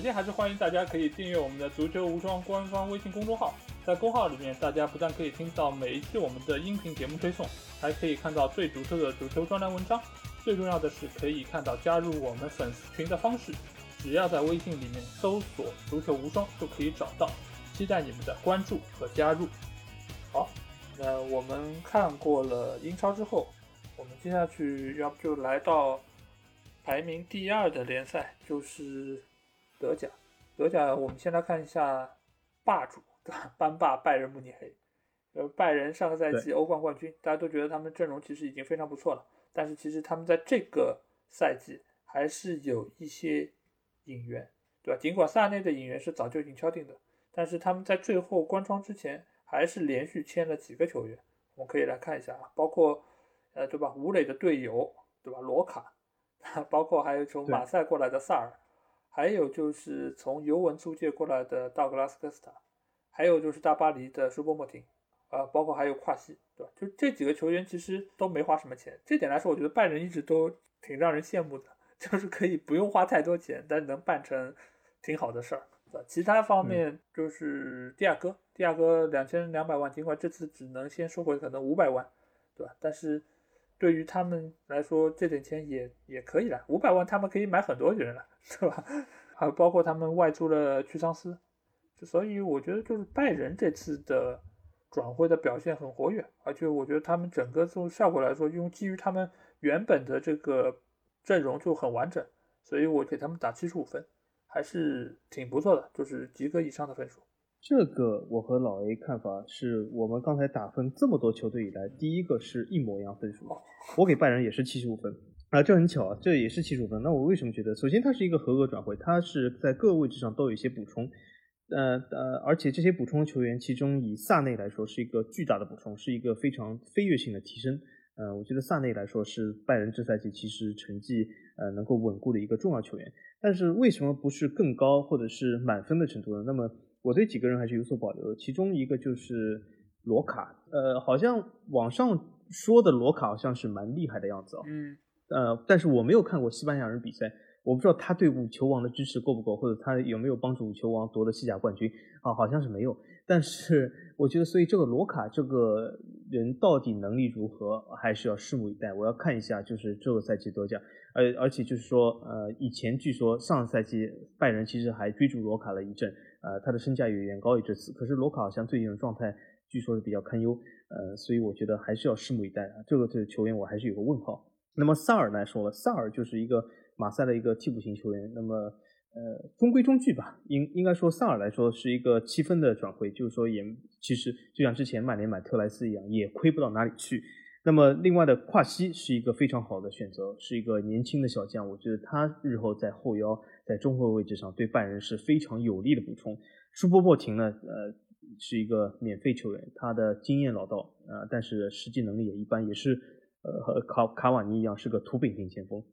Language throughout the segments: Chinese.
首先还是欢迎大家可以订阅我们的足球无双官方微信公众号，在公号里面，大家不但可以听到每一期我们的音频节目推送，还可以看到最独特的足球专栏文章。最重要的是，可以看到加入我们粉丝群的方式，只要在微信里面搜索“足球无双”就可以找到。期待你们的关注和加入。好，那我们看过了英超之后，我们接下去要不就来到排名第二的联赛，就是德甲。德甲，我们先来看一下霸主，班霸拜仁慕尼黑。呃，拜仁上个赛季欧冠冠军，大家都觉得他们阵容其实已经非常不错了。但是其实他们在这个赛季还是有一些引援，对吧？尽管萨内的引援是早就已经敲定的。但是他们在最后关窗之前，还是连续签了几个球员，我们可以来看一下啊，包括，呃，对吧？吴磊的队友，对吧？罗卡，包括还有从马赛过来的萨尔，还有就是从尤文租借过来的道格拉斯科斯塔，还有就是大巴黎的舒波莫廷，啊，包括还有跨西，对吧？就这几个球员其实都没花什么钱，这点来说，我觉得拜仁一直都挺让人羡慕的，就是可以不用花太多钱，但能办成挺好的事儿。其他方面就是蒂亚戈，蒂亚戈两千两百万，尽管这次只能先收回可能五百万，对吧？但是对于他们来说，这点钱也也可以了，五百万他们可以买很多人了，是吧？还包括他们外出了屈桑斯，所以我觉得就是拜仁这次的转会的表现很活跃，而且我觉得他们整个从效果来说，用基于他们原本的这个阵容就很完整，所以我给他们打七十五分。还是挺不错的，就是及格以上的分数。这个我和老 A 看法是我们刚才打分这么多球队以来第一个是一模一样分数。我给拜仁也是七十五分啊，这很巧啊，这也是七十五分。那我为什么觉得？首先它是一个合格转会，它是在各个位置上都有一些补充，呃呃，而且这些补充球员，其中以萨内来说是一个巨大的补充，是一个非常飞跃性的提升。呃，我觉得萨内来说是拜仁这赛季其实成绩呃能够稳固的一个重要球员。但是为什么不是更高或者是满分的程度呢？那么我对几个人还是有所保留的。其中一个就是罗卡，呃，好像网上说的罗卡好像是蛮厉害的样子啊。嗯。呃，但是我没有看过西班牙人比赛，我不知道他对五球王的支持够不够，或者他有没有帮助五球王夺得西甲冠军啊？好像是没有。但是我觉得，所以这个罗卡这个人到底能力如何，还是要拭目以待。我要看一下，就是这个赛季德甲。而而且就是说，呃，以前据说上个赛季拜仁其实还追逐罗卡了一阵，呃，他的身价也远高于这次。可是罗卡好像最近的状态据说是比较堪忧，呃，所以我觉得还是要拭目以待啊。这个这个球员我还是有个问号。那么萨尔来说了，萨尔就是一个马赛的一个替补型球员，那么呃中规中矩吧。应应该说萨尔来说是一个七分的转会，就是说也其实就像之前曼联买特莱斯一样，也亏不到哪里去。那么，另外的跨西是一个非常好的选择，是一个年轻的小将，我觉得他日后在后腰、在中后卫位置上对拜仁是非常有利的补充。舒波波廷呢，呃，是一个免费球员，他的经验老道，呃，但是实际能力也一般，也是呃和卡卡瓦尼一样是个土饼型前锋，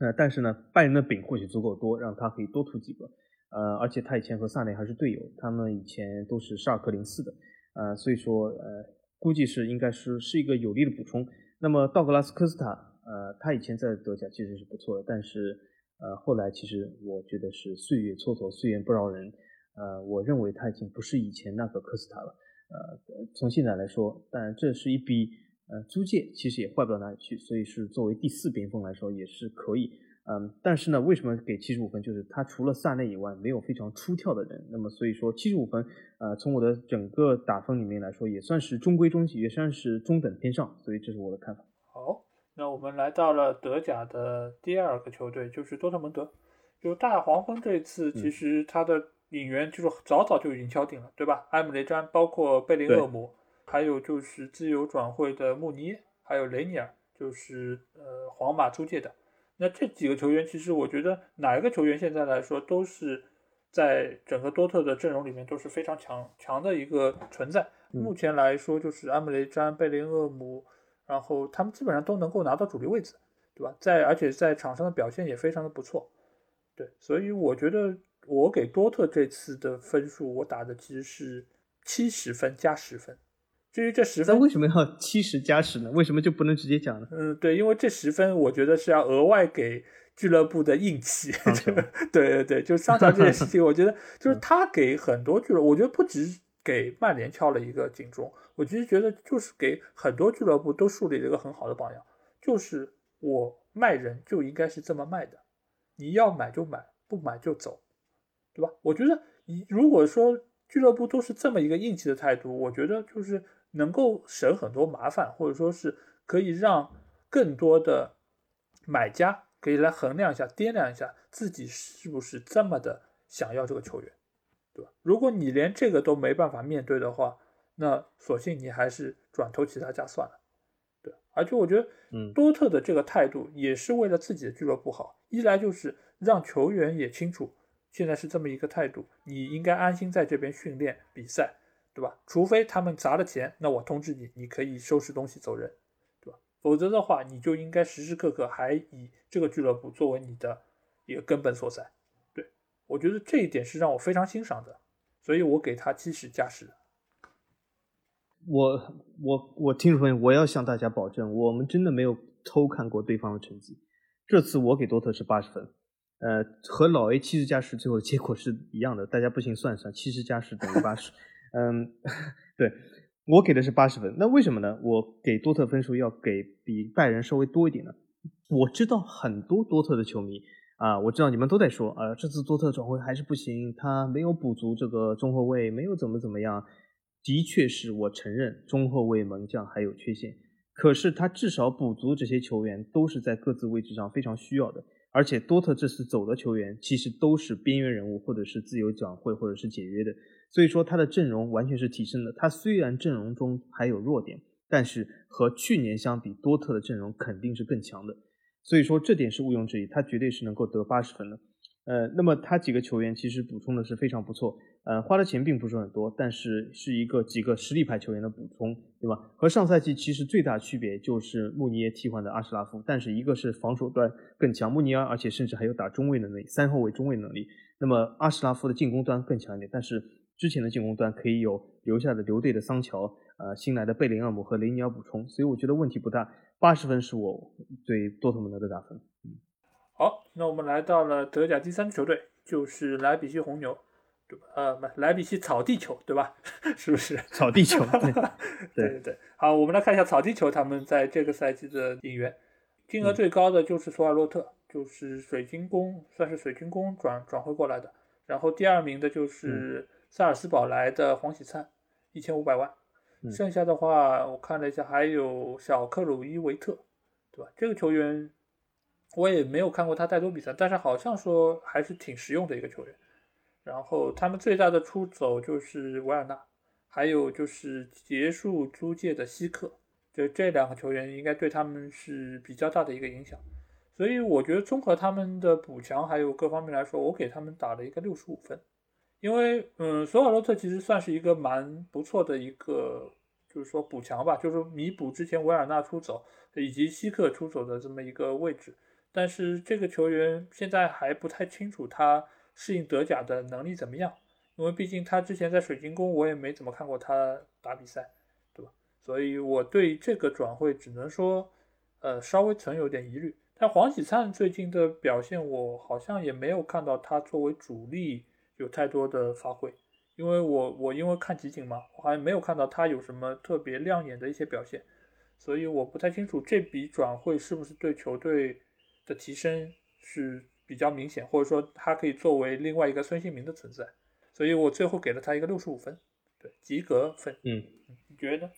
呃，但是呢，拜仁的饼或许足够多，让他可以多突几个，呃，而且他以前和萨内还是队友，他们以前都是沙尔克零四的，呃，所以说呃。估计是应该是是一个有力的补充。那么道格拉斯科斯塔，呃，他以前在德甲其实是不错的，但是呃后来其实我觉得是岁月蹉跎，岁月不饶人。呃，我认为他已经不是以前那个科斯塔了。呃，从现在来说，但这是一笔呃租借，其实也坏不到哪里去，所以是作为第四边锋来说也是可以。嗯，但是呢，为什么给七十五分？就是他除了萨内以外，没有非常出挑的人。那么所以说七十五分，呃，从我的整个打分里面来说，也算是中规中矩，也算是中等偏上。所以这是我的看法。好，那我们来到了德甲的第二个球队，就是多特蒙德。就大黄蜂这一次，其实他的引援就是早早就已经敲定了，对吧？埃姆雷詹，包括贝林厄姆，还有就是自由转会的穆尼，还有雷尼尔，就是呃皇马租借的。那这几个球员，其实我觉得哪一个球员现在来说，都是在整个多特的阵容里面都是非常强强的一个存在。目前来说，就是阿姆雷詹、贝林厄姆，然后他们基本上都能够拿到主力位置，对吧？在而且在场上的表现也非常的不错，对，所以我觉得我给多特这次的分数，我打的其实是七十分加十分。至于这十分，为什么要七十加十呢？为什么就不能直接讲呢？嗯，对，因为这十分我觉得是要额外给俱乐部的硬气。对对对，就桑乔这件事情，我觉得就是他给很多俱乐部，我觉得不止给曼联敲了一个警钟，我其实觉得就是给很多俱乐部都树立了一个很好的榜样，就是我卖人就应该是这么卖的，你要买就买，不买就走，对吧？我觉得你如果说俱乐部都是这么一个硬气的态度，我觉得就是能够省很多麻烦，或者说是可以让更多的买家可以来衡量一下、掂量一下自己是不是这么的想要这个球员，对吧？如果你连这个都没办法面对的话，那索性你还是转投其他家算了，对。而且我觉得，嗯，多特的这个态度也是为了自己的俱乐部好，一来就是让球员也清楚。现在是这么一个态度，你应该安心在这边训练比赛，对吧？除非他们砸了钱，那我通知你，你可以收拾东西走人，对吧？否则的话，你就应该时时刻刻还以这个俱乐部作为你的一个根本所在。对我觉得这一点是让我非常欣赏的，所以我给他七十加十。我我我听众朋友，我要向大家保证，我们真的没有偷看过对方的成绩。这次我给多特是八十分。呃，和老 A 七十加十最后的结果是一样的，大家不行算一算，七十加十等于八十。嗯，对我给的是八十分，那为什么呢？我给多特分数要给比拜仁稍微多一点呢？我知道很多多特的球迷啊，我知道你们都在说，啊，这次多特转会还是不行，他没有补足这个中后卫，没有怎么怎么样。的确是我承认中后卫门将还有缺陷，可是他至少补足这些球员都是在各自位置上非常需要的。而且多特这次走的球员其实都是边缘人物，或者是自由转会，或者是解约的，所以说他的阵容完全是提升的。他虽然阵容中还有弱点，但是和去年相比，多特的阵容肯定是更强的。所以说这点是毋庸置疑，他绝对是能够得八十分的。呃，那么他几个球员其实补充的是非常不错，呃，花的钱并不是很多，但是是一个几个实力派球员的补充，对吧？和上赛季其实最大区别就是穆尼耶替换的阿什拉夫，但是一个是防守端更强，穆尼耶，而且甚至还有打中卫能力，三后卫中卫能力。那么阿什拉夫的进攻端更强一点，但是之前的进攻端可以有留下的留队的桑乔，呃，新来的贝林厄姆和雷尼尔补充，所以我觉得问题不大。八十分是我对多特蒙德的打分。嗯。好，那我们来到了德甲第三支球队，就是莱比锡红牛，对吧？呃，不，莱比锡草地球，对吧？是不是草地球？对 对对。好，我们来看一下草地球他们在这个赛季的引援，金额最高的就是索尔洛特，就是水晶宫，算是水晶宫转转会过来的。然后第二名的就是萨尔斯堡来的黄喜灿，一千五百万。剩下的话，我看了一下，还有小克鲁伊维特，对吧？这个球员。我也没有看过他太多比赛，但是好像说还是挺实用的一个球员。然后他们最大的出走就是维尔纳，还有就是结束租借的希克，就这两个球员应该对他们是比较大的一个影响。所以我觉得综合他们的补强还有各方面来说，我给他们打了一个六十五分。因为嗯，索尔洛特其实算是一个蛮不错的一个，就是说补强吧，就是弥补之前维尔纳出走以及希克出走的这么一个位置。但是这个球员现在还不太清楚他适应德甲的能力怎么样，因为毕竟他之前在水晶宫我也没怎么看过他打比赛，对吧？所以我对这个转会只能说，呃，稍微存有点疑虑。但黄喜灿最近的表现，我好像也没有看到他作为主力有太多的发挥，因为我我因为看集锦嘛，我还没有看到他有什么特别亮眼的一些表现，所以我不太清楚这笔转会是不是对球队。的提升是比较明显，或者说他可以作为另外一个孙兴民的存在，所以我最后给了他一个六十五分，对，及格分。嗯，你觉得？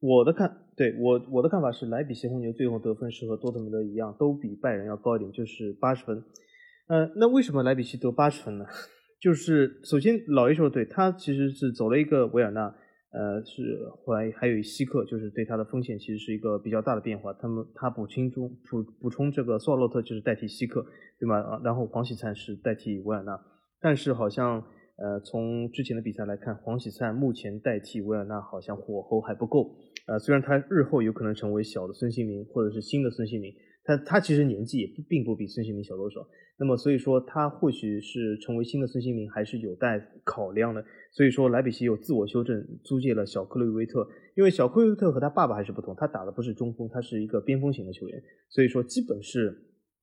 我的看，对我我的看法是，莱比锡红牛最后得分是和多特蒙德一样，都比拜仁要高一点，就是八十分。呃，那为什么莱比锡得八十分呢？就是首先老 A 说对，他其实是走了一个维尔纳。呃，是后来还有希克，就是对他的风险其实是一个比较大的变化。他们他补充中补补充这个索尔洛特就是代替希克，对吗？啊，然后黄喜灿是代替维尔纳。但是好像呃从之前的比赛来看，黄喜灿目前代替维尔纳好像火候还不够。呃，虽然他日后有可能成为小的孙兴民或者是新的孙兴民，但他其实年纪也并不比孙兴民小多少。那么所以说他或许是成为新的孙兴民还是有待考量的。所以说，莱比锡有自我修正，租借了小克洛伊维特。因为小克洛伊维特和他爸爸还是不同，他打的不是中锋，他是一个边锋型的球员。所以说，基本是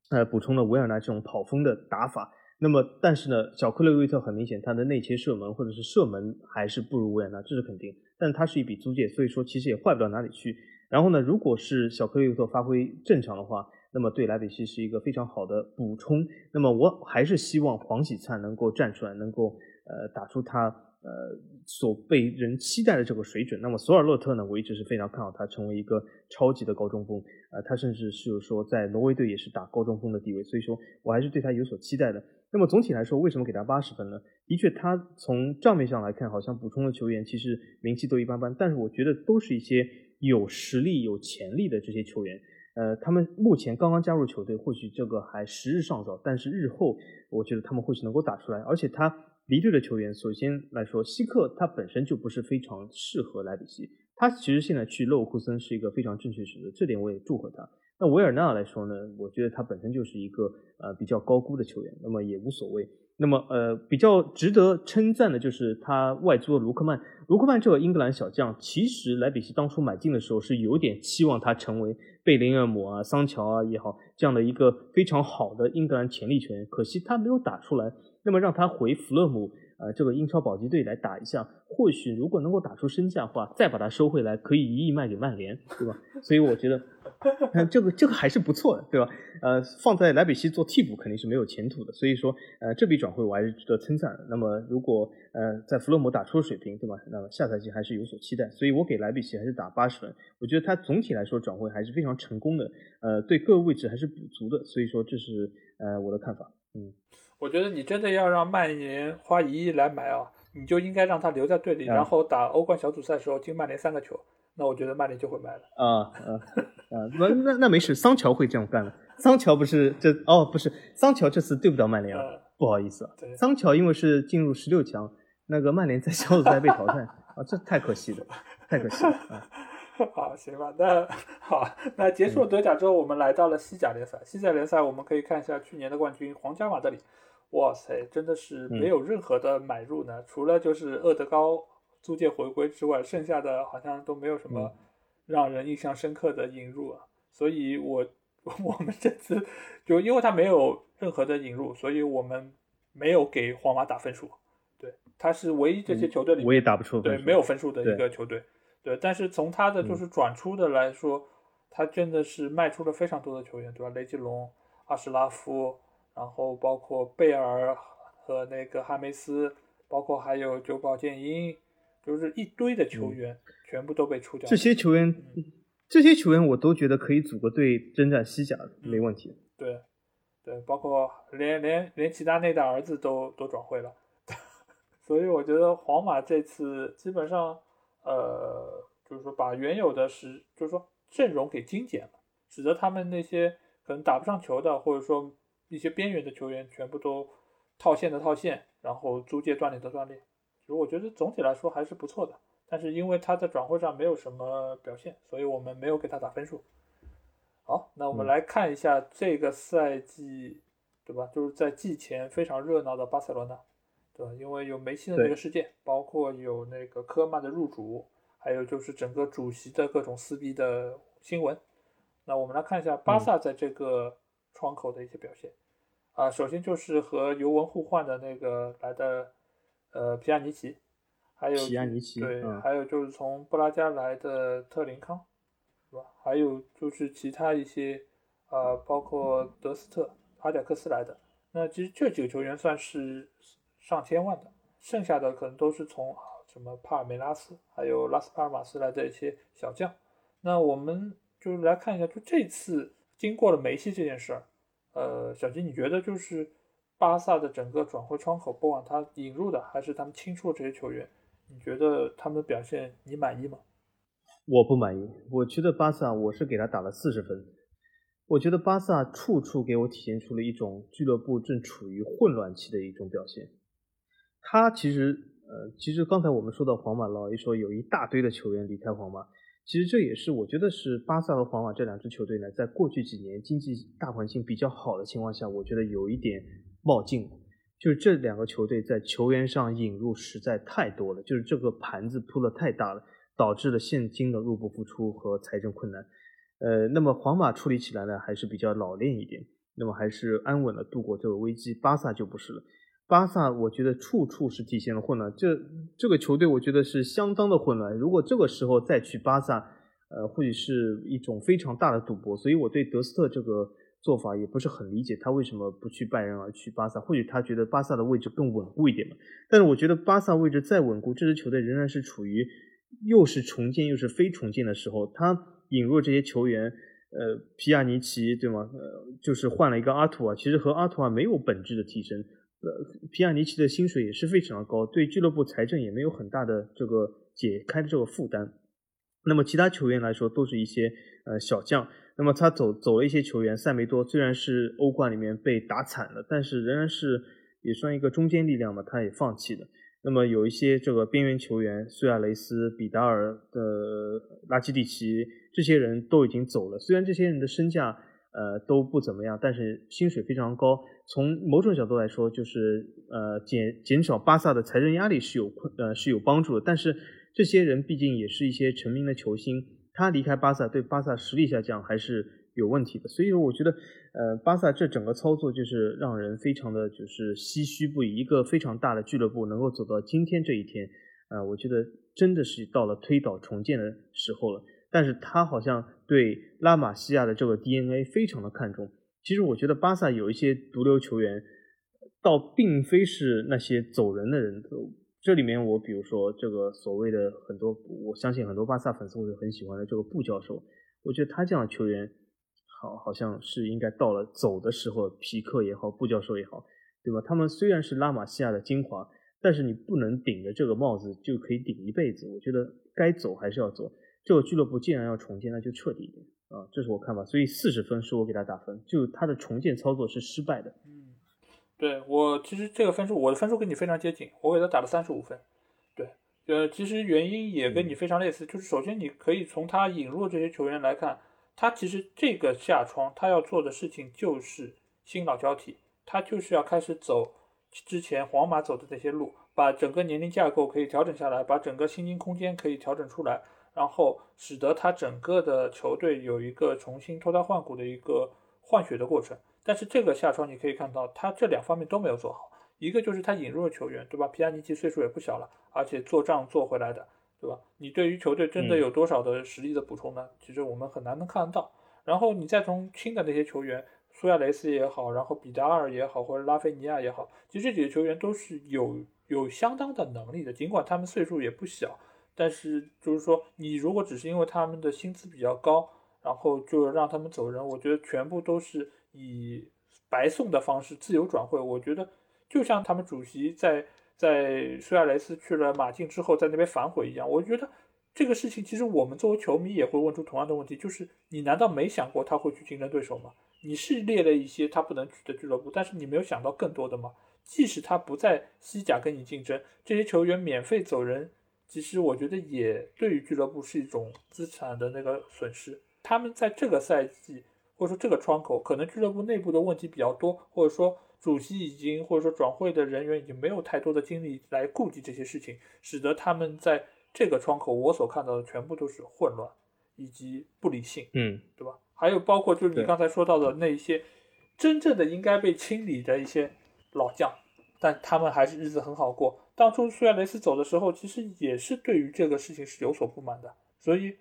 呃，补充了维尔纳这种跑锋的打法。那么，但是呢，小克雷维特很明显他的内切射门或者是射门还是不如维尔纳，这是肯定。但他是一笔租借，所以说其实也坏不到哪里去。然后呢，如果是小克雷维特发挥正常的话，那么对莱比锡是一个非常好的补充。那么我还是希望黄喜灿能够站出来，能够呃打出他。呃，所被人期待的这个水准，那么索尔洛特呢，我一直是非常看好他成为一个超级的高中锋，呃，他甚至是说在挪威队也是打高中锋的地位，所以说我还是对他有所期待的。那么总体来说，为什么给他八十分呢？的确，他从账面上来看，好像补充的球员其实名气都一般般，但是我觉得都是一些有实力、有潜力的这些球员。呃，他们目前刚刚加入球队，或许这个还时日尚早，但是日后我觉得他们或许能够打出来，而且他。离队的球员，首先来说，希克他本身就不是非常适合莱比锡，他其实现在去勒沃库森是一个非常正确的选择，这点我也祝贺他。那维尔纳来说呢，我觉得他本身就是一个呃比较高估的球员，那么也无所谓。那么呃比较值得称赞的就是他外租的卢克曼，卢克曼这个英格兰小将，其实莱比锡当初买进的时候是有点期望他成为贝林厄姆啊、桑乔啊也好这样的一个非常好的英格兰潜力球员，可惜他没有打出来。那么让他回弗勒姆，呃，这个英超保级队来打一下，或许如果能够打出身价的话，再把他收回来，可以一亿卖给曼联，对吧？所以我觉得，这个这个还是不错的，对吧？呃，放在莱比锡做替补肯定是没有前途的，所以说，呃，这笔转会我还是值得称赞的。那么如果呃在弗洛姆打出了水平，对吧？那么下赛季还是有所期待，所以我给莱比锡还是打八十分。我觉得他总体来说转会还是非常成功的，呃，对各个位置还是补足的，所以说这是呃我的看法，嗯。我觉得你真的要让曼联花一亿来买啊，你就应该让他留在队里，然后打欧冠小组赛的时候进曼联三个球，那我觉得曼联就会买了。啊啊啊！那那那没事，桑乔会这样干的。桑乔不是这哦，不是桑乔这次对不到曼联了，不好意思啊。桑乔因为是进入十六强，那个曼联在小组赛被淘汰 啊，这太可惜了，太可惜了啊。好，行吧，那好，那结束了德甲之后，我们来到了西甲联赛。西甲联赛我们可以看一下去年的冠军皇家马德里。哇塞，真的是没有任何的买入呢，除了就是厄德高租借回归之外，剩下的好像都没有什么让人印象深刻的引入啊。所以，我我们这次就因为他没有任何的引入，所以我们没有给皇马打分数。对，他是唯一这些球队里我也打不出对没有分数的一个球队。对，但是从他的就是转出的来说，他真的是卖出了非常多的球员，对吧？雷吉隆、阿什拉夫。然后包括贝尔和那个哈梅斯，包括还有久保建英，就是一堆的球员全部都被出掉。这些球员，这些球员我都觉得可以组个队征战西甲，没问题。对，对，包括连连连齐达内的儿子都都转会了，所以我觉得皇马这次基本上，呃，就是说把原有的是，就是说阵容给精简了，使得他们那些可能打不上球的，或者说。一些边缘的球员全部都套现的套现，然后租借锻炼的锻炼，其实我觉得总体来说还是不错的。但是因为他在转会上没有什么表现，所以我们没有给他打分数。好，那我们来看一下这个赛季，对吧？就是在季前非常热闹的巴塞罗那，对吧？因为有梅西的那个事件，包括有那个科曼的入主，还有就是整个主席的各种撕逼的新闻。那我们来看一下巴萨在这个。窗口的一些表现，啊，首先就是和尤文互换的那个来的，呃，皮亚尼奇，还有皮亚尼奇，对，还有就是从布拉加来的特林康，是吧？还有就是其他一些，啊，包括德斯特、阿贾克斯来的，那其实这几个球员算是上千万的，剩下的可能都是从什么帕尔梅拉斯，还有拉斯帕尔马斯来的一些小将。那我们就是来看一下，就这次。经过了梅西这件事儿，呃，小金，你觉得就是巴萨的整个转会窗口，不管他引入的还是他们清出这些球员，你觉得他们的表现你满意吗？我不满意，我觉得巴萨我是给他打了四十分。我觉得巴萨处处给我体现出了一种俱乐部正处于混乱期的一种表现。他其实，呃，其实刚才我们说到皇马，老一说有一大堆的球员离开皇马。其实这也是我觉得是巴萨和皇马这两支球队呢，在过去几年经济大环境比较好的情况下，我觉得有一点冒进，就是这两个球队在球员上引入实在太多了，就是这个盘子铺的太大了，导致了现金的入不敷出和财政困难。呃，那么皇马处理起来呢还是比较老练一点。那么还是安稳的度过这个危机。巴萨就不是了，巴萨我觉得处处是体现了混乱。这这个球队我觉得是相当的混乱。如果这个时候再去巴萨，呃，或许是一种非常大的赌博。所以我对德斯特这个做法也不是很理解，他为什么不去拜仁而去巴萨？或许他觉得巴萨的位置更稳固一点嘛。但是我觉得巴萨位置再稳固，这支球队仍然是处于又是重建又是非重建的时候。他引入这些球员。呃，皮亚尼奇对吗？呃，就是换了一个阿图啊，其实和阿图啊没有本质的提升。呃，皮亚尼奇的薪水也是非常的高，对俱乐部财政也没有很大的这个解开的这个负担。那么其他球员来说，都是一些呃小将。那么他走走了一些球员，塞梅多虽然是欧冠里面被打惨了，但是仍然是也算一个中坚力量嘛，他也放弃了。那么有一些这个边缘球员，苏亚雷斯、比达尔的拉基蒂奇。这些人都已经走了，虽然这些人的身价呃都不怎么样，但是薪水非常高。从某种角度来说，就是呃减减少巴萨的财政压力是有困呃是有帮助的。但是这些人毕竟也是一些成名的球星，他离开巴萨对巴萨实力下降还是有问题的。所以我觉得呃巴萨这整个操作就是让人非常的就是唏嘘不已。一个非常大的俱乐部能够走到今天这一天，啊，我觉得真的是到了推倒重建的时候了。但是他好像对拉玛西亚的这个 DNA 非常的看重。其实我觉得巴萨有一些毒瘤球员，倒并非是那些走人的人。这里面我比如说这个所谓的很多，我相信很多巴萨粉丝会很喜欢的这个布教授。我觉得他这样的球员，好好像是应该到了走的时候。皮克也好，布教授也好，对吧？他们虽然是拉玛西亚的精华，但是你不能顶着这个帽子就可以顶一辈子。我觉得该走还是要走。这个俱乐部既然要重建，那就彻底一点啊，这是我看法。所以四十分是我给他打分，就他的重建操作是失败的。嗯，对我其实这个分数，我的分数跟你非常接近，我给他打了三十五分。对，呃，其实原因也跟你非常类似，就是首先你可以从他引入这些球员来看，他其实这个下窗他要做的事情就是新老交替，他就是要开始走之前皇马走的那些路，把整个年龄架构可以调整下来，把整个薪金空间可以调整出来。然后使得他整个的球队有一个重新脱胎换骨的一个换血的过程，但是这个夏窗你可以看到，他这两方面都没有做好。一个就是他引入了球员，对吧？皮亚尼奇岁数也不小了，而且做账做回来的，对吧？你对于球队真的有多少的实力的补充呢？其实我们很难能看得到。然后你再从新的那些球员，苏亚雷斯也好，然后比达尔也好，或者拉菲尼亚也好，其实这几个球员都是有有相当的能力的，尽管他们岁数也不小。但是就是说，你如果只是因为他们的薪资比较高，然后就让他们走人，我觉得全部都是以白送的方式自由转会。我觉得就像他们主席在在苏亚雷斯去了马竞之后，在那边反悔一样。我觉得这个事情其实我们作为球迷也会问出同样的问题，就是你难道没想过他会去竞争对手吗？你是列了一些他不能去的俱乐部，但是你没有想到更多的吗？即使他不在西甲跟你竞争，这些球员免费走人。其实我觉得也对于俱乐部是一种资产的那个损失。他们在这个赛季或者说这个窗口，可能俱乐部内部的问题比较多，或者说主席已经或者说转会的人员已经没有太多的精力来顾及这些事情，使得他们在这个窗口我所看到的全部都是混乱以及不理性，嗯，对吧？还有包括就是你刚才说到的那一些真正的应该被清理的一些老将，但他们还是日子很好过。当初苏亚雷斯走的时候，其实也是对于这个事情是有所不满的，所以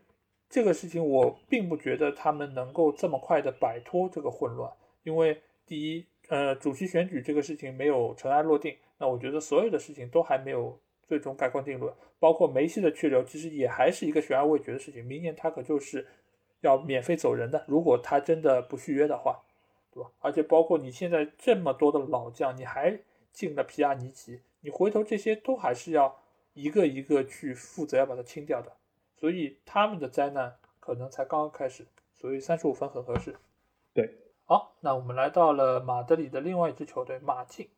这个事情我并不觉得他们能够这么快的摆脱这个混乱。因为第一，呃，主席选举这个事情没有尘埃落定，那我觉得所有的事情都还没有最终盖棺定论，包括梅西的去留，其实也还是一个悬而未决的事情。明年他可就是要免费走人的，如果他真的不续约的话，对吧？而且包括你现在这么多的老将，你还进了皮亚尼奇。你回头这些都还是要一个一个去负责，要把它清掉的，所以他们的灾难可能才刚刚开始，所以三十五分很合适。对，好，那我们来到了马德里的另外一支球队马竞。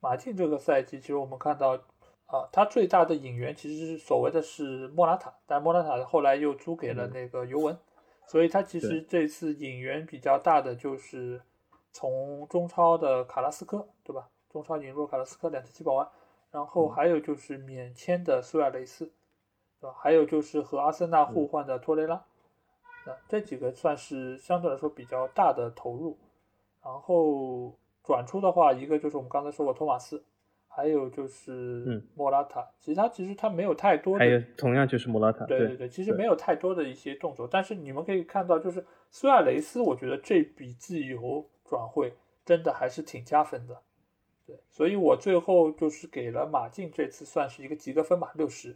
马竞这个赛季，其实我们看到啊，他最大的引援其实是所谓的是莫拉塔，但莫拉塔后来又租给了那个尤文，所以他其实这次引援比较大的就是从中超的卡拉斯科，对吧？中超引入卡拉斯科两千七百万。然后还有就是免签的苏亚雷斯，对吧？还有就是和阿森纳互换的托雷拉，那这几个算是相对来说比较大的投入。然后转出的话，一个就是我们刚才说过托马斯，还有就是嗯莫拉塔。其他其实他没有太多的，还有同样就是莫拉塔，对对对，其实没有太多的一些动作，但是你们可以看到，就是苏亚雷斯，我觉得这笔自由转会真的还是挺加分的。对，所以我最后就是给了马竞这次算是一个及格分吧，六十。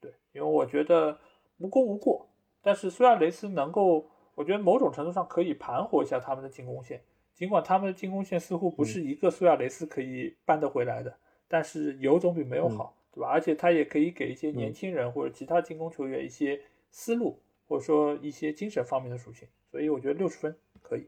对，因为我觉得无功无过，但是苏亚雷斯能够，我觉得某种程度上可以盘活一下他们的进攻线，尽管他们的进攻线似乎不是一个苏亚雷斯可以扳得回来的，但是有总比没有好，对吧？而且他也可以给一些年轻人或者其他进攻球员一些思路，或者说一些精神方面的属性，所以我觉得六十分可以。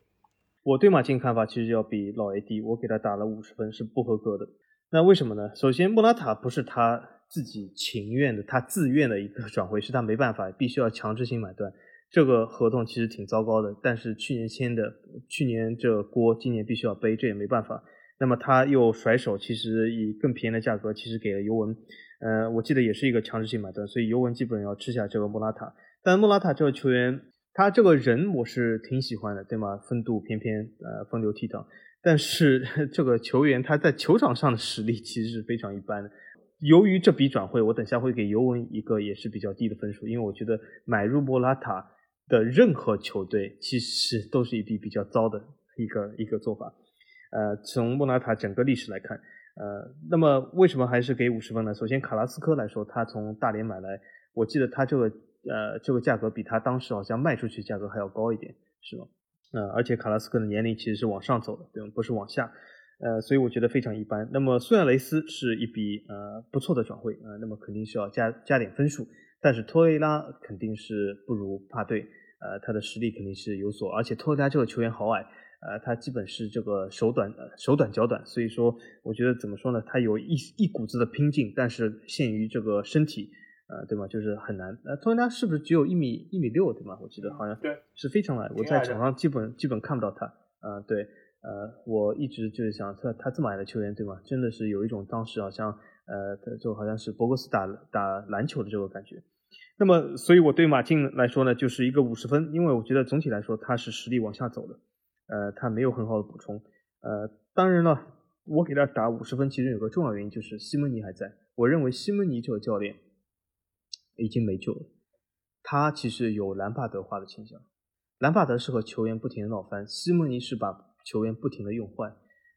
我对马竞看法其实要比老 A 低，我给他打了五十分，是不合格的。那为什么呢？首先，莫拉塔不是他自己情愿的，他自愿的一个转会，是他没办法，必须要强制性买断。这个合同其实挺糟糕的，但是去年签的，去年这锅今年必须要背，这也没办法。那么他又甩手，其实以更便宜的价格，其实给了尤文。呃，我记得也是一个强制性买断，所以尤文基本要吃下这个莫拉塔。但莫拉塔这个球员，他这个人我是挺喜欢的，对吗？风度翩翩，呃，风流倜傥。但是 这个球员他在球场上的实力其实是非常一般的。由于这笔转会，我等下会给尤文一个也是比较低的分数，因为我觉得买入莫拉塔的任何球队其实都是一笔比较糟的一个一个做法。呃，从莫拉塔整个历史来看，呃，那么为什么还是给五十分呢？首先，卡拉斯科来说，他从大连买来，我记得他这个呃这个价格比他当时好像卖出去价格还要高一点，是吗？呃，而且卡拉斯科的年龄其实是往上走的，对吗？不是往下。呃，所以我觉得非常一般。那么苏亚雷斯是一笔呃不错的转会啊、呃，那么肯定是要加加点分数。但是托雷拉肯定是不如帕队，呃，他的实力肯定是有所，而且托雷拉这个球员好矮，呃，他基本是这个手短呃手短脚短，所以说我觉得怎么说呢，他有一一股子的拼劲，但是限于这个身体，呃，对吗？就是很难。呃，托雷拉是不是只有一米一米六对吗？我记得好像对，是非常矮，我在场上基本基本看不到他。啊、呃，对。呃，我一直就是想，他他这么矮的球员，对吗？真的是有一种当时好像，呃，就好像是博格斯打打篮球的这个感觉。那么，所以我对马竞来说呢，就是一个五十分，因为我觉得总体来说他是实力往下走的，呃，他没有很好的补充。呃，当然了，我给他打五十分，其实有个重要原因就是西蒙尼还在。我认为西蒙尼这个教练已经没救了，他其实有兰帕德化的倾向。兰帕德是和球员不停的闹翻，西蒙尼是把球员不停的用坏，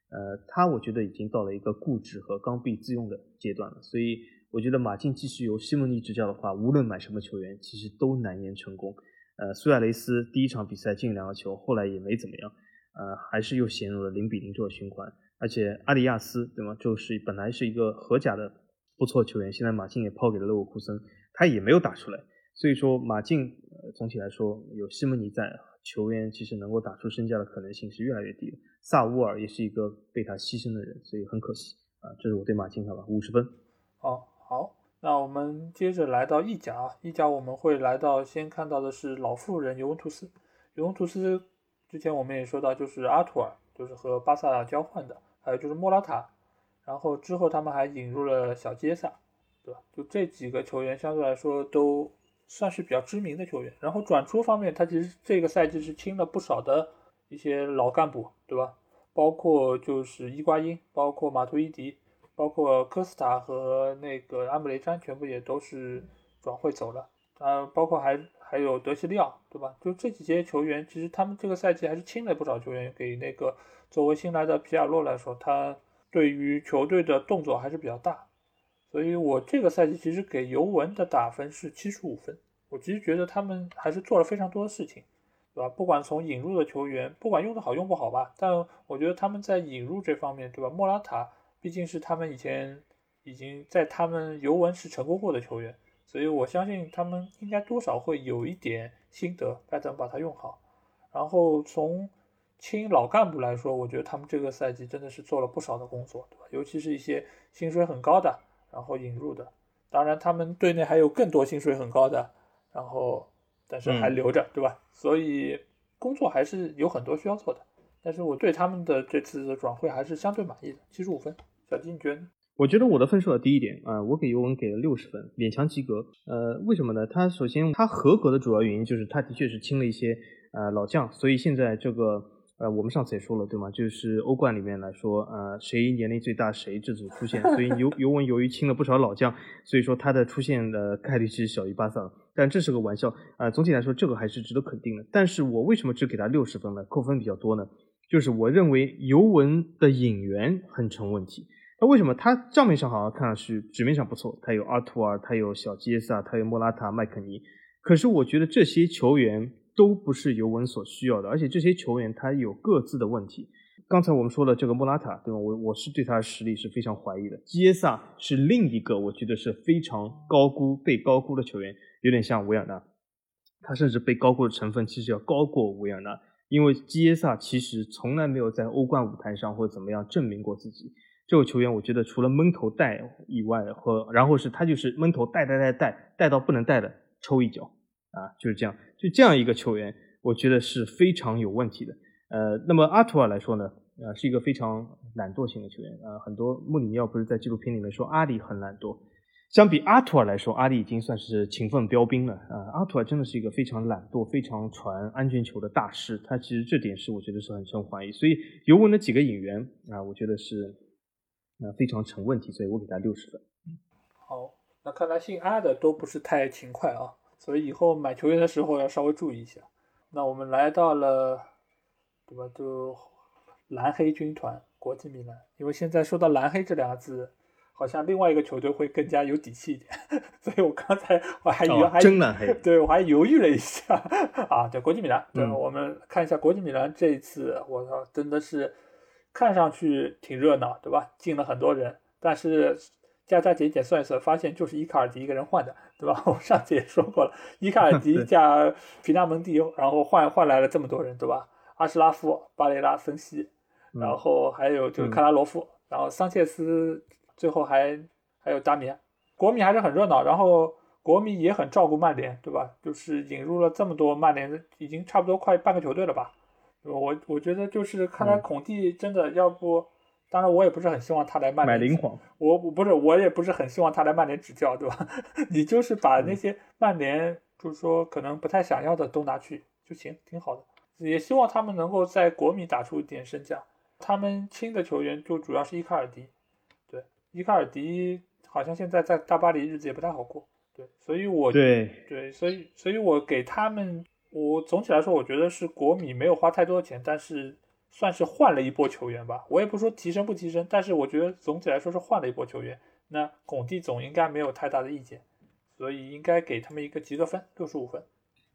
呃，他我觉得已经到了一个固执和刚愎自用的阶段了，所以我觉得马竞继续由西蒙尼执教的话，无论买什么球员，其实都难言成功。呃，苏亚雷斯第一场比赛进两个球，后来也没怎么样，呃，还是又陷入了零比零这个循环。而且阿里亚斯对吗？就是本来是一个荷甲的不错球员，现在马竞也抛给了勒沃库森，他也没有打出来。所以说马竞总体来说有西蒙尼在。球员其实能够打出身价的可能性是越来越低的。萨乌尔也是一个被他牺牲的人，所以很可惜啊。这是我对马竞看法，五十分。好，好，那我们接着来到意甲啊，意甲我们会来到先看到的是老妇人尤文图斯。尤文图斯之前我们也说到，就是阿图尔，就是和巴萨交换的，还有就是莫拉塔，然后之后他们还引入了小杰萨，对吧？就这几个球员相对来说都。算是比较知名的球员，然后转出方面，他其实这个赛季是清了不少的一些老干部，对吧？包括就是伊瓜因，包括马图伊迪，包括科斯塔和那个阿姆雷詹，全部也都是转会走了。啊，包括还还有德西利奥，对吧？就这几些球员，其实他们这个赛季还是清了不少球员。给那个作为新来的皮尔洛来说，他对于球队的动作还是比较大。所以我这个赛季其实给尤文的打分是七十五分，我其实觉得他们还是做了非常多的事情，对吧？不管从引入的球员，不管用的好用不好吧，但我觉得他们在引入这方面，对吧？莫拉塔毕竟是他们以前已经在他们尤文是成功过的球员，所以我相信他们应该多少会有一点心得，该怎么把它用好。然后从清老干部来说，我觉得他们这个赛季真的是做了不少的工作，对吧？尤其是一些薪水很高的。然后引入的，当然他们队内还有更多薪水很高的，然后但是还留着，嗯、对吧？所以工作还是有很多需要做的。但是我对他们的这次的转会还是相对满意的，七十五分。小金，你觉得？我觉得我的分数要低一点啊、呃，我给尤文给了六十分，勉强及格。呃，为什么呢？他首先他合格的主要原因就是他的确是清了一些呃老将，所以现在这个呃，我们上次也说了，对吗？就是欧冠里面来说，呃，谁年龄最大谁这组出现，所以尤尤文由于清了不少老将，所以说他的出现的概率其实小于巴萨。但这是个玩笑，呃，总体来说这个还是值得肯定的。但是我为什么只给他六十分呢？扣分比较多呢？就是我认为尤文的引援很成问题。那为什么他账面上好像看上去纸面上不错，他有阿图尔，他有小基耶萨，他有莫拉塔、麦肯尼，可是我觉得这些球员。都不是尤文所需要的，而且这些球员他有各自的问题。刚才我们说了这个莫拉塔，对吧？我我是对他的实力是非常怀疑的。基耶萨是另一个我觉得是非常高估、被高估的球员，有点像维尔纳，他甚至被高估的成分其实要高过维尔纳，因为基耶萨其实从来没有在欧冠舞台上或者怎么样证明过自己。这个球员我觉得除了闷头带以外，和然后是他就是闷头带带带带带到不能带的抽一脚。啊，就是这样，就这样一个球员，我觉得是非常有问题的。呃，那么阿图尔来说呢，呃，是一个非常懒惰型的球员。呃，很多穆里尼奥不是在纪录片里面说阿里很懒惰，相比阿图尔来说，阿里已经算是勤奋标兵了。啊，阿图尔真的是一个非常懒惰、非常传安全球的大师。他其实这点是我觉得是很受怀疑。所以尤文的几个引援啊，我觉得是呃非常成问题，所以我给他六十分。好，那看来姓阿的都不是太勤快啊。所以以后买球员的时候要稍微注意一下。那我们来到了，对吧？就蓝黑军团国际米兰，因为现在说到蓝黑这两个字，好像另外一个球队会更加有底气一点。所以我刚才我还犹还真蓝黑，对我还犹豫了一下 啊。对国际米兰，对，我们看一下国际米兰这一次，我操，真的是看上去挺热闹，对吧？进了很多人，但是。加加减减算一算，发现就是伊卡尔迪一个人换的，对吧？我上次也说过了，伊卡尔迪 加皮纳蒙蒂，然后换换来了这么多人，对吧？阿什拉夫、巴雷拉、森西，然后还有就是克拉罗夫，然后桑切斯，最后还还有达米安。国米还是很热闹，然后国米也很照顾曼联，对吧？就是引入了这么多曼联，已经差不多快半个球队了吧？我我觉得就是看来孔蒂真的要不。当然，我也不是很希望他来曼联。买灵皇，我不是，我也不是很希望他来曼联执教，对吧？你就是把那些曼联，就是说可能不太想要的都拿去就行，挺好的。也希望他们能够在国米打出一点身价。他们亲的球员就主要是伊卡尔迪，对，伊卡尔迪好像现在在大巴黎日子也不太好过，对，所以我对对，所以所以我给他们，我总体来说，我觉得是国米没有花太多钱，但是。算是换了一波球员吧，我也不说提升不提升，但是我觉得总体来说是换了一波球员。那孔蒂总应该没有太大的意见，所以应该给他们一个及格分，六十五分。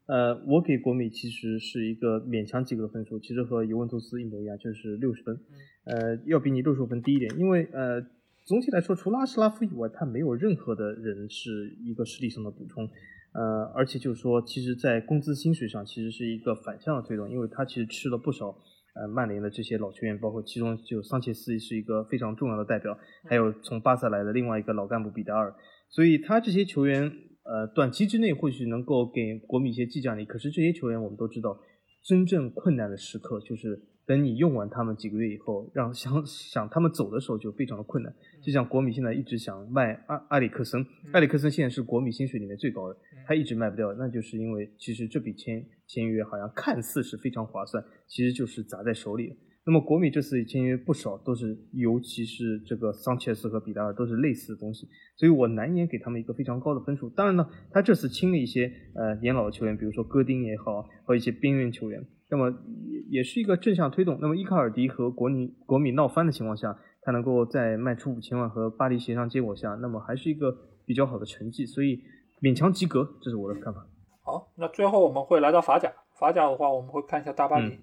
呃，我给国米其实是一个勉强及格分数，其实和尤文图斯一模一样，就是六十分。呃，要比你六十五分低一点，因为呃，总体来说除了阿什拉夫以外，他没有任何的人是一个实力上的补充。呃，而且就是说，其实在工资薪水上其实是一个反向的推动，因为他其实吃了不少。呃，曼联的这些老球员，包括其中就桑切斯是一个非常重要的代表，还有从巴萨来的另外一个老干部比达尔，所以他这些球员，呃，短期之内或许能够给国米一些激战力。可是这些球员我们都知道，真正困难的时刻就是。等你用完他们几个月以后，让想想他们走的时候就非常的困难。就像国米现在一直想卖阿阿里克森，阿里克森现在是国米薪水里面最高的，他一直卖不掉，那就是因为其实这笔签签约好像看似是非常划算，其实就是砸在手里。那么国米这次签约不少，都是尤其是这个桑切斯和比达尔都是类似的东西，所以我难言给他们一个非常高的分数。当然呢，他这次清了一些呃年老的球员，比如说戈丁也好，和一些边缘球员。那么也也是一个正向推动。那么伊卡尔迪和国米国米闹翻的情况下，他能够在卖出五千万和巴黎协商结果下，那么还是一个比较好的成绩，所以勉强及格，这是我的看法。好，那最后我们会来到法甲。法甲的话，我们会看一下大巴黎。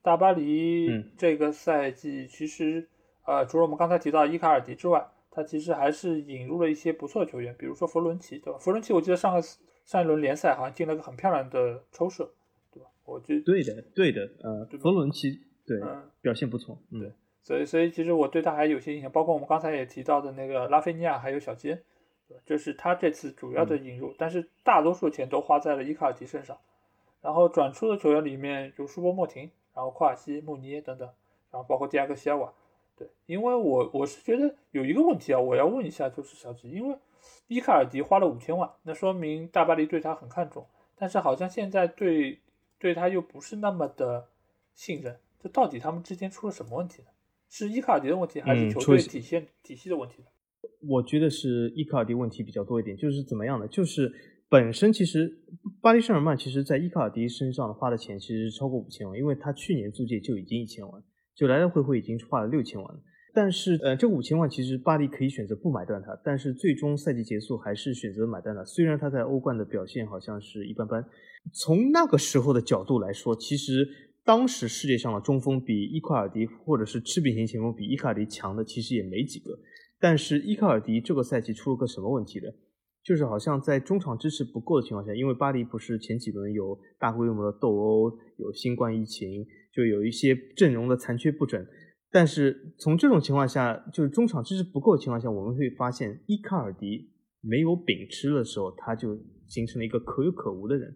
大巴黎这个赛季其实，呃，除了我们刚才提到伊卡尔迪之外，他其实还是引入了一些不错的球员，比如说弗伦奇，对吧？弗伦奇我记得上个上一轮联赛好像进了个很漂亮的抽射。对吧我觉得对的，对的，呃，弗伦奇对表现不错，对，所以所以其实我对他还有些印象，包括我们刚才也提到的那个拉菲尼亚还有小基恩，这是他这次主要的引入，但是大多数钱都花在了伊卡尔迪身上，然后转出的球员里面有舒波莫廷，然后库尔西、穆尼耶等等，然后包括迪亚戈西尔瓦，对，因为我我是觉得有一个问题啊，我要问一下就是小吉，因为伊卡尔迪花了五千万，那说明大巴黎对他很看重，但是好像现在对。对他又不是那么的信任，这到底他们之间出了什么问题呢？是伊卡尔迪的问题，还是球队体系体系的问题呢？我觉得是伊卡尔迪问题比较多一点，就是怎么样呢？就是本身其实巴黎圣日耳曼其实在伊卡尔迪身上花的钱其实是超过五千万，因为他去年租借就已经一千万，就来来回回已经花了六千万了。但是呃，这五千万其实巴黎可以选择不买断他，但是最终赛季结束还是选择买断了。虽然他在欧冠的表现好像是一般般，从那个时候的角度来说，其实当时世界上的中锋比伊卡尔迪或者是赤壁型前锋比伊卡尔迪强的其实也没几个。但是伊卡尔迪这个赛季出了个什么问题呢？就是好像在中场支持不够的情况下，因为巴黎不是前几轮有大规模的斗殴，有新冠疫情，就有一些阵容的残缺不整。但是从这种情况下，就是中场支持不够的情况下，我们会发现伊卡尔迪没有饼吃的时候，他就形成了一个可有可无的人。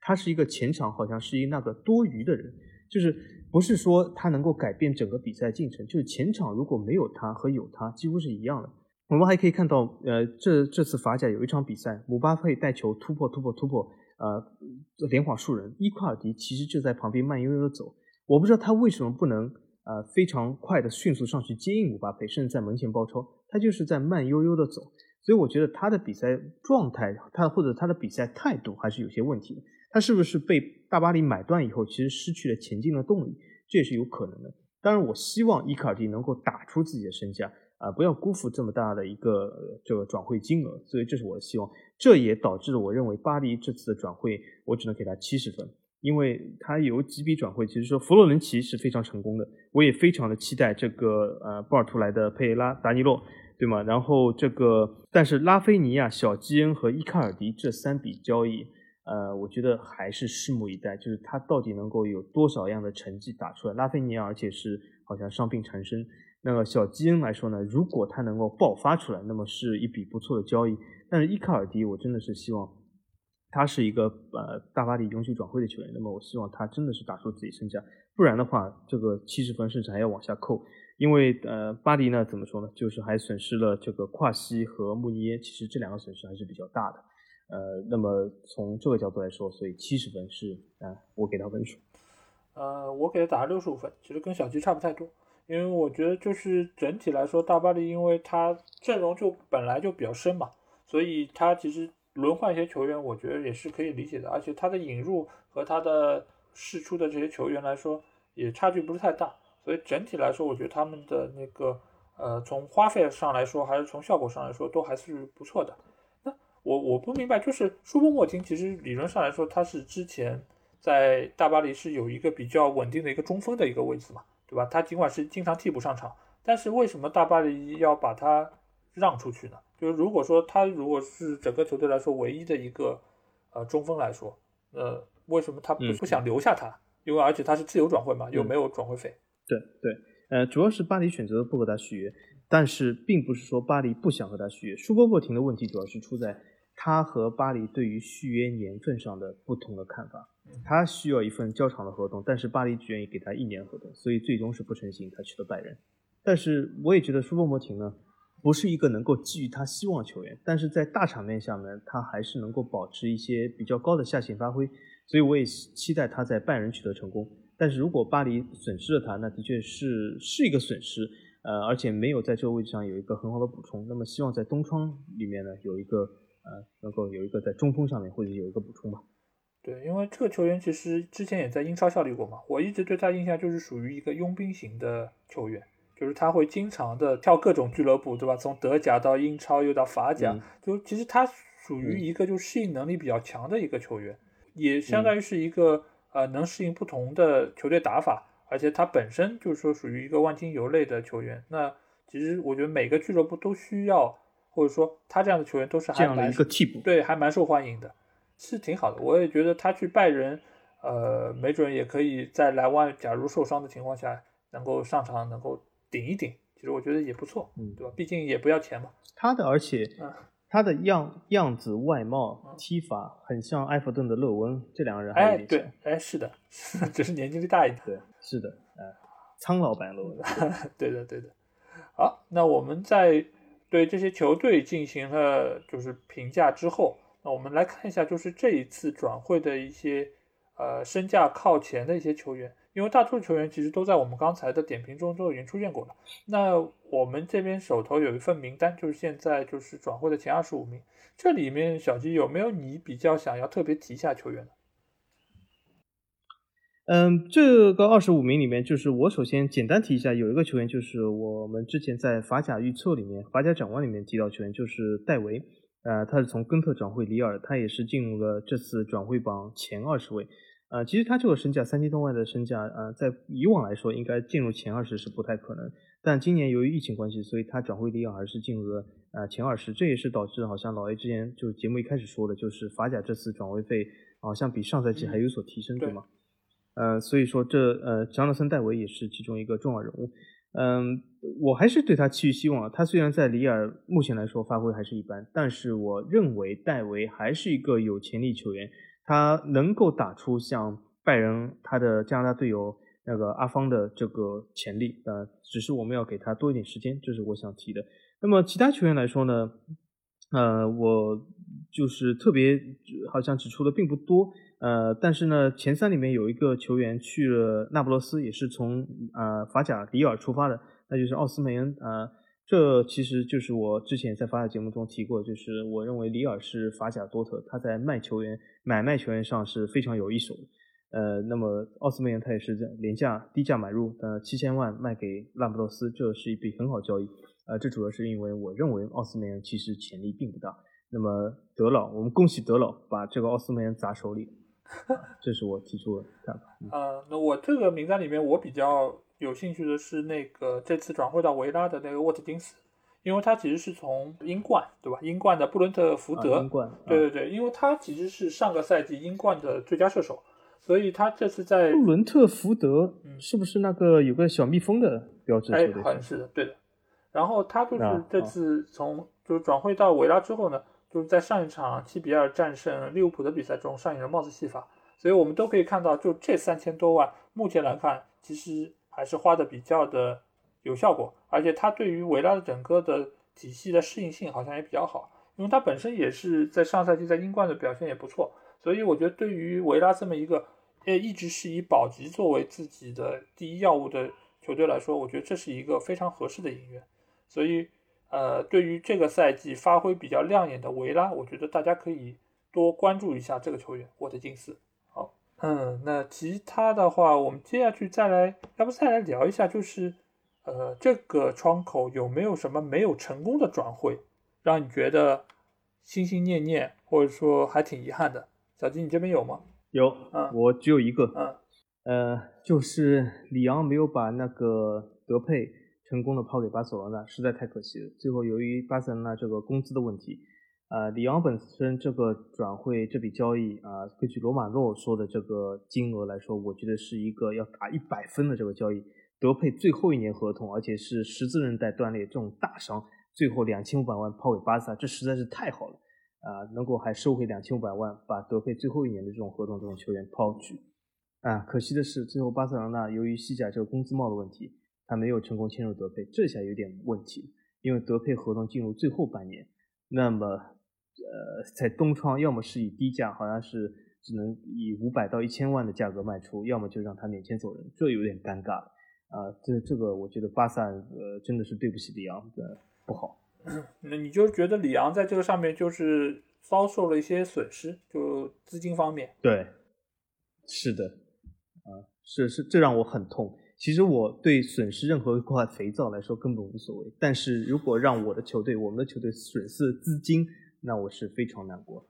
他是一个前场好像是一那个多余的人，就是。不是说他能够改变整个比赛进程，就是前场如果没有他和有他几乎是一样的。我们还可以看到，呃，这这次法甲有一场比赛，姆巴佩带球突破突破突破，呃，连晃数人，伊库尔迪其实就在旁边慢悠悠的走。我不知道他为什么不能呃非常快的迅速上去接应姆巴佩，甚至在门前包抄，他就是在慢悠悠的走。所以我觉得他的比赛状态，他或者他的比赛态度还是有些问题的。他是不是被大巴黎买断以后，其实失去了前进的动力？这也是有可能的。当然，我希望伊卡尔迪能够打出自己的身价啊，不要辜负这么大的一个这个转会金额。所以，这是我的希望。这也导致了我认为巴黎这次的转会，我只能给他七十分，因为他有几笔转会，其实说弗洛伦齐是非常成功的，我也非常的期待这个呃波尔图来的佩拉、达尼洛，对吗？然后这个，但是拉菲尼亚、小基恩和伊卡尔迪这三笔交易。呃，我觉得还是拭目以待，就是他到底能够有多少样的成绩打出来。拉菲尼亚，而且是好像伤病缠身。那个小基恩来说呢，如果他能够爆发出来，那么是一笔不错的交易。但是伊卡尔迪，我真的是希望他是一个呃大巴黎永久转会的球员。那么我希望他真的是打出自己身价，不然的话，这个七十分甚至还要往下扣。因为呃巴黎呢，怎么说呢，就是还损失了这个跨西和穆尼耶，其实这两个损失还是比较大的。呃，那么从这个角度来说，所以七十分是啊，我给他分数。呃，我给他打了六十五分，其实跟小吉差不太多。因为我觉得就是整体来说，大巴黎因为他阵容就本来就比较深嘛，所以他其实轮换一些球员，我觉得也是可以理解的。而且他的引入和他的试出的这些球员来说，也差距不是太大。所以整体来说，我觉得他们的那个呃，从花费上来说，还是从效果上来说，都还是不错的。我我不明白，就是舒波莫廷，其实理论上来说，他是之前在大巴黎是有一个比较稳定的一个中锋的一个位置嘛，对吧？他尽管是经常替补上场，但是为什么大巴黎要把他让出去呢？就是如果说他如果是整个球队来说唯一的一个呃中锋来说，呃，为什么他不不想留下他？因为而且他是自由转会嘛，又没有转会费。对对，呃，主要是巴黎选择不和他续约，但是并不是说巴黎不想和他续约。舒波莫廷的问题主要是出在。他和巴黎对于续约年份上的不同的看法，他需要一份较长的合同，但是巴黎只愿意给他一年合同，所以最终是不成行，他去了拜仁。但是我也觉得舒波莫廷呢，不是一个能够给予他希望的球员，但是在大场面下呢，他还是能够保持一些比较高的下限发挥，所以我也期待他在拜仁取得成功。但是如果巴黎损失了他，那的确是是一个损失，呃，而且没有在这个位置上有一个很好的补充。那么希望在东窗里面呢有一个。呃，能够有一个在中锋上面或者有一个补充吧。对，因为这个球员其实之前也在英超效力过嘛，我一直对他印象就是属于一个佣兵型的球员，就是他会经常的跳各种俱乐部，对吧？从德甲到英超又到法甲，就其实他属于一个就适应能力比较强的一个球员，也相当于是一个呃能适应不同的球队打法，而且他本身就是说属于一个万金油类的球员。那其实我觉得每个俱乐部都需要。或者说他这样的球员都是这样的一个替补，对，还蛮受欢迎的，是挺好的。我也觉得他去拜仁，呃，没准也可以在莱万假如受伤的情况下，能够上场，能够顶一顶。其实我觉得也不错，嗯，对吧？毕竟也不要钱嘛。他的，而且他的样样子、外貌、踢法很像埃弗顿的勒温，这两个人还。哎，对，哎，是的，只是年纪力大一点。对，是的，哎，苍老版勒温。对的，对的。好，那我们在。对这些球队进行了就是评价之后，那我们来看一下，就是这一次转会的一些呃身价靠前的一些球员。因为大多数球员其实都在我们刚才的点评中都已经出现过了。那我们这边手头有一份名单，就是现在就是转会的前二十五名，这里面小吉有没有你比较想要特别提一下球员的？嗯，这个二十五名里面，就是我首先简单提一下，有一个球员就是我们之前在法甲预测里面、法甲展望里面提到球员，就是戴维。呃，他是从根特转会里尔，他也是进入了这次转会榜前二十位。呃，其实他这个身价三千多万的身价，呃，在以往来说应该进入前二十是不太可能，但今年由于疫情关系，所以他转会里尔还是进入了呃前二十，这也是导致好像老 A 之前就节目一开始说的，就是法甲这次转会费好像比上赛季还有所提升，对吗？呃，所以说这呃，乔纳森戴维也是其中一个重要人物。嗯，我还是对他寄予希望。他虽然在里尔目前来说发挥还是一般，但是我认为戴维还是一个有潜力球员。他能够打出像拜仁他的加拿大队友那个阿方的这个潜力。呃，只是我们要给他多一点时间，这是我想提的。那么其他球员来说呢？呃，我就是特别好像指出的并不多。呃，但是呢，前三里面有一个球员去了那不勒斯，也是从呃法甲里尔出发的，那就是奥斯梅恩。呃，这其实就是我之前在法甲节目中提过，就是我认为里尔是法甲多特，他在卖球员、买卖球员上是非常有一手的。呃，那么奥斯梅恩他也是在廉价低价买入，呃，七千万卖给那不勒斯，这是一笔很好交易。呃，这主要是因为我认为奥斯梅恩其实潜力并不大。那么德老，我们恭喜德老把这个奥斯梅恩砸手里。这是我提出的看法。呃，那我这个名单里面，我比较有兴趣的是那个这次转会到维拉的那个沃特金斯，因为他其实是从英冠，对吧？英冠的布伦特福德，英冠，对对对，因为他其实是上个赛季英冠的最佳射手，所以他这次在布伦特福德，是不是那个有个小蜜蜂的标志？哎，好像是的，对的。然后他就是这次从就是转会到维拉之后呢。就是在上一场七比二战胜利物浦的比赛中上演了帽子戏法，所以我们都可以看到，就这三千多万，目前来看，其实还是花的比较的有效果，而且他对于维拉的整个的体系的适应性好像也比较好，因为他本身也是在上赛季在英冠的表现也不错，所以我觉得对于维拉这么一个呃一直是以保级作为自己的第一要务的球队来说，我觉得这是一个非常合适的引援，所以。呃，对于这个赛季发挥比较亮眼的维拉，我觉得大家可以多关注一下这个球员沃特金斯。好，嗯，那其他的话，我们接下去再来，要不再来聊一下，就是呃，这个窗口有没有什么没有成功的转会，让你觉得心心念念，或者说还挺遗憾的？小金，你这边有吗？有，嗯，我只有一个，嗯，呃，就是里昂没有把那个德佩。成功的抛给巴塞罗那，实在太可惜了。最后由于巴塞罗那这个工资的问题，啊，里昂本身这个转会这笔交易啊，根据罗马诺说的这个金额来说，我觉得是一个要打一百分的这个交易。德佩最后一年合同，而且是十字韧带断裂这种大伤，最后两千五百万抛给巴萨，这实在是太好了啊！能够还收回两千五百万，把德佩最后一年的这种合同这种球员抛去啊，可惜的是，最后巴塞罗那由于西甲这个工资帽的问题。他没有成功签入德佩，这下有点问题，因为德佩合同进入最后半年，那么，呃，在东窗要么是以低价，好像是只能以五百到一千万的价格卖出，要么就让他免签走人，这有点尴尬了啊！这这个我觉得巴萨呃真的是对不起里昂的不好。那你就觉得里昂在这个上面就是遭受了一些损失，就资金方面？对，是的，啊，是是，这让我很痛。其实我对损失任何一块肥皂来说根本无所谓，但是如果让我的球队，我们的球队损失资金，那我是非常难过。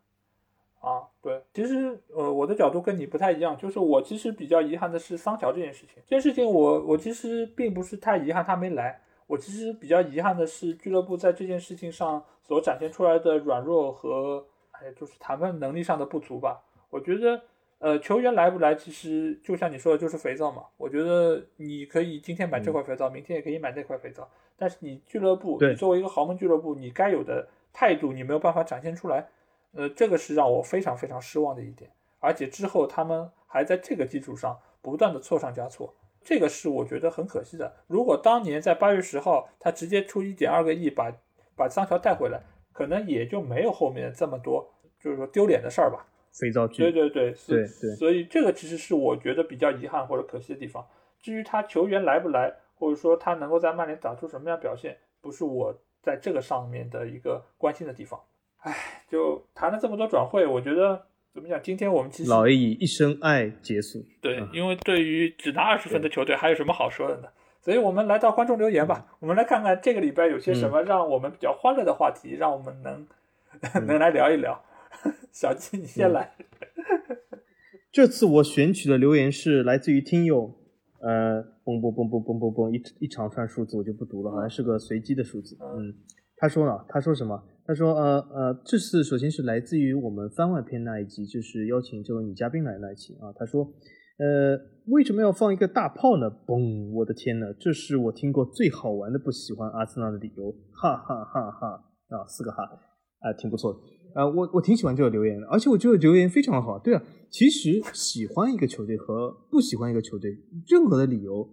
啊，对，其实呃，我的角度跟你不太一样，就是我其实比较遗憾的是桑乔这件事情。这件事情我我其实并不是太遗憾他没来，我其实比较遗憾的是俱乐部在这件事情上所展现出来的软弱和哎，就是谈判能力上的不足吧。我觉得。呃，球员来不来，其实就像你说的，就是肥皂嘛。我觉得你可以今天买这块肥皂，明天也可以买那块肥皂。但是你俱乐部，你作为一个豪门俱乐部，你该有的态度，你没有办法展现出来。呃，这个是让我非常非常失望的一点。而且之后他们还在这个基础上不断的错上加错，这个是我觉得很可惜的。如果当年在八月十号他直接出一点二个亿把把桑乔带回来，可能也就没有后面这么多就是说丢脸的事儿吧。肥皂剧。对对对对对，所以这个其实是我觉得比较遗憾或者可惜的地方。至于他球员来不来，或者说他能够在曼联打出什么样表现，不是我在这个上面的一个关心的地方。唉，就谈了这么多转会，我觉得怎么讲？今天我们其实老 A 以一生爱结束。对，因为对于只拿二十分的球队，还有什么好说的呢？所以我们来到观众留言吧，我们来看看这个礼拜有些什么让我们比较欢乐的话题，让我们能 能来聊一聊。小七，你先来。这次我选取的留言是来自于听友。呃，嘣嘣嘣嘣嘣嘣嘣，一一长串数字我就不读了，好像是个随机的数字。嗯，他说呢，他说什么？他说呃呃，这次首先是来自于我们番外篇那一集，就是邀请这位女嘉宾来那一期啊。他说，呃，为什么要放一个大炮呢？嘣，我的天呐，这是我听过最好玩的不喜欢阿森纳的理由，哈哈哈哈啊，四个哈，啊，挺不错的。啊，我我挺喜欢这个留言的，而且我觉得留言非常好。对啊，其实喜欢一个球队和不喜欢一个球队，任何的理由，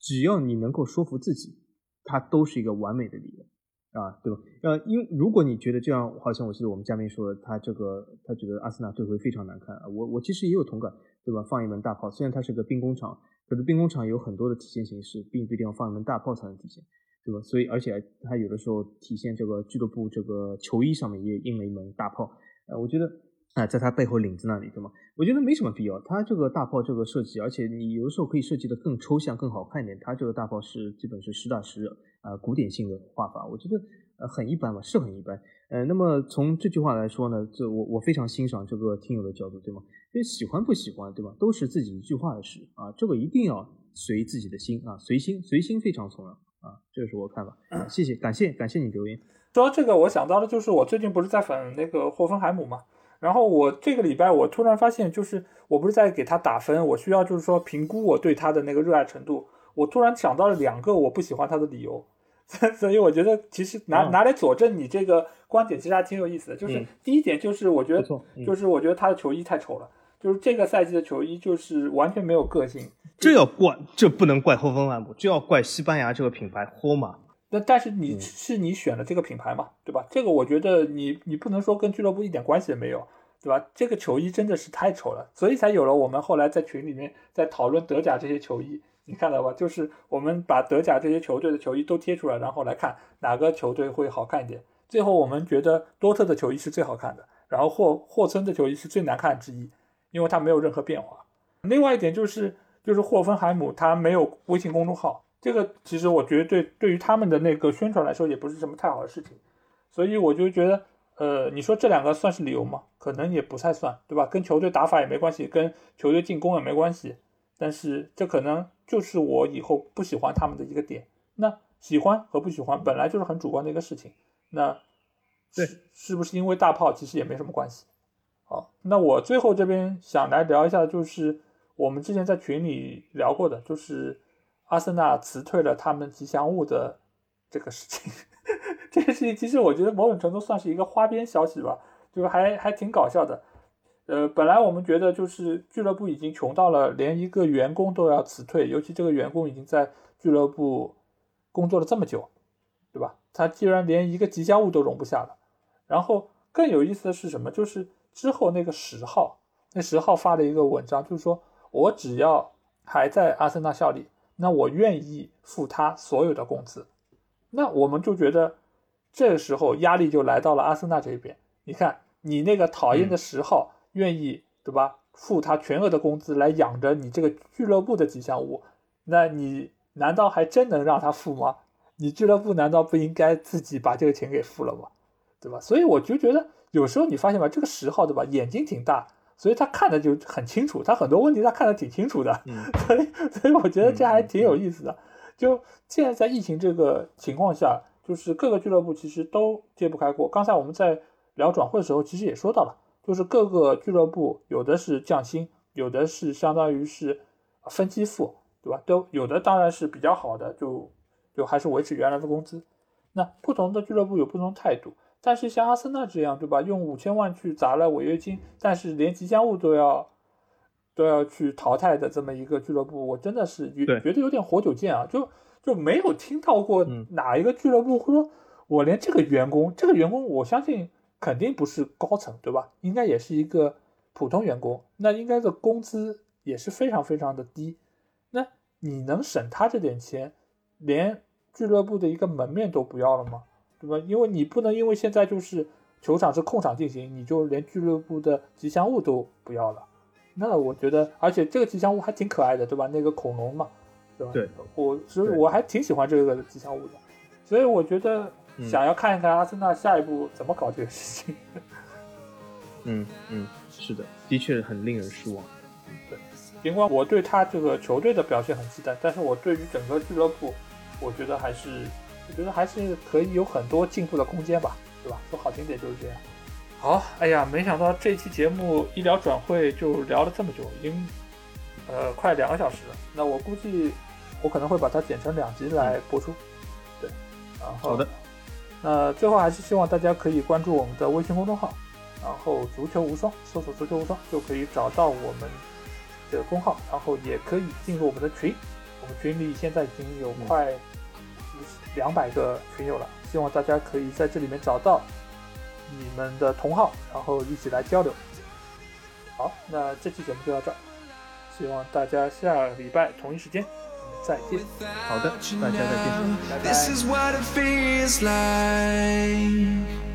只要你能够说服自己，它都是一个完美的理由啊，对吧？呃，因如果你觉得这样，好像我记得我们嘉宾说，他这个他觉得阿森纳队徽非常难看啊，我我其实也有同感，对吧？放一门大炮，虽然它是个兵工厂，可是兵工厂有很多的体现形式，并不一定要放一门大炮才能体现。对吧？所以，而且他有的时候体现这个俱乐部这个球衣上面也印了一门大炮。呃，我觉得啊，在他背后领子那里，对吗？我觉得没什么必要。他这个大炮这个设计，而且你有的时候可以设计的更抽象、更好看一点。他这个大炮是基本是实打实啊古典性的画法，我觉得呃很一般吧，是很一般。呃，那么从这句话来说呢，这我我非常欣赏这个听友的角度，对吗？因为喜欢不喜欢，对吧？都是自己一句话的事啊，这个一定要随自己的心啊，随心，随心非常重要。啊，这是我看法。谢谢，感谢，感谢你留言。说到这个，我想到的就是我最近不是在粉那个霍芬海姆嘛，然后我这个礼拜我突然发现，就是我不是在给他打分，我需要就是说评估我对他的那个热爱程度。我突然想到了两个我不喜欢他的理由，所以我觉得其实拿拿来佐证你这个观点，其实还挺有意思的。就是第一点就是我觉得，就是我觉得他的球衣太丑了，就是这个赛季的球衣就是完全没有个性。这要怪，这不能怪霍芬万姆，这要怪西班牙这个品牌霍马。那但是你是你选了这个品牌嘛，对吧？这个我觉得你你不能说跟俱乐部一点关系也没有，对吧？这个球衣真的是太丑了，所以才有了我们后来在群里面在讨论德甲这些球衣，你看到吧？就是我们把德甲这些球队的球衣都贴出来，然后来看哪个球队会好看一点。最后我们觉得多特的球衣是最好看的，然后霍霍村的球衣是最难看之一，因为它没有任何变化。另外一点就是。就是霍芬海姆，他没有微信公众号，这个其实我觉得对对于他们的那个宣传来说也不是什么太好的事情，所以我就觉得，呃，你说这两个算是理由吗？可能也不太算，对吧？跟球队打法也没关系，跟球队进攻也没关系，但是这可能就是我以后不喜欢他们的一个点。那喜欢和不喜欢本来就是很主观的一个事情，那对是不是因为大炮其实也没什么关系。好，那我最后这边想来聊一下就是。我们之前在群里聊过的，就是阿森纳辞退了他们吉祥物的这个事情。这个事情其实我觉得某种程度算是一个花边消息吧，就是还还挺搞笑的。呃，本来我们觉得就是俱乐部已经穷到了连一个员工都要辞退，尤其这个员工已经在俱乐部工作了这么久，对吧？他既然连一个吉祥物都容不下了，然后更有意思的是什么？就是之后那个十号，那十号发了一个文章，就是说。我只要还在阿森纳效力，那我愿意付他所有的工资。那我们就觉得，这个时候压力就来到了阿森纳这边。你看，你那个讨厌的十号愿意对吧？付他全额的工资来养着你这个俱乐部的吉祥物，那你难道还真能让他付吗？你俱乐部难道不应该自己把这个钱给付了吗？对吧？所以我就觉得，有时候你发现吧，这个十号对吧，眼睛挺大。所以他看的就很清楚，他很多问题他看的挺清楚的，所以所以我觉得这还挺有意思的。就现在在疫情这个情况下，就是各个俱乐部其实都揭不开锅。刚才我们在聊转会的时候，其实也说到了，就是各个俱乐部有的是降薪，有的是相当于是分期付，对吧？都有的当然是比较好的，就就还是维持原来的工资。那不同的俱乐部有不同态度。但是像阿森纳这样，对吧？用五千万去砸了违约金，但是连吉祥物都要都要去淘汰的这么一个俱乐部，我真的是觉觉得有点活久见啊！就就没有听到过哪一个俱乐部会说，我连这个员工，这个员工我相信肯定不是高层，对吧？应该也是一个普通员工，那应该的工资也是非常非常的低。那你能省他这点钱，连俱乐部的一个门面都不要了吗？对吧？因为你不能因为现在就是球场是空场进行，你就连俱乐部的吉祥物都不要了。那我觉得，而且这个吉祥物还挺可爱的，对吧？那个恐龙嘛，对吧？对，我所以我还挺喜欢这个吉祥物的。所以我觉得想要看一看阿森纳下一步怎么搞这个事情。嗯嗯，是的，的确很令人失望。对，尽管我对他这个球队的表现很期待，但是我对于整个俱乐部，我觉得还是，我觉得还是可以有很多进步的空间吧，对吧？说好听点就是这样。好，哎呀，没想到这期节目医疗转会就聊了这么久，已经呃快两个小时了。那我估计我可能会把它剪成两集来播出。对，然后好的。那最后还是希望大家可以关注我们的微信公众号。然后足球无双，搜索足球无双就可以找到我们的公号，然后也可以进入我们的群，我们群里现在已经有快两百个群友了，希望大家可以在这里面找到你们的同好，然后一起来交流。好，那这期节目就到这儿，希望大家下礼拜同一时间再见。好的，大家再见，拜拜。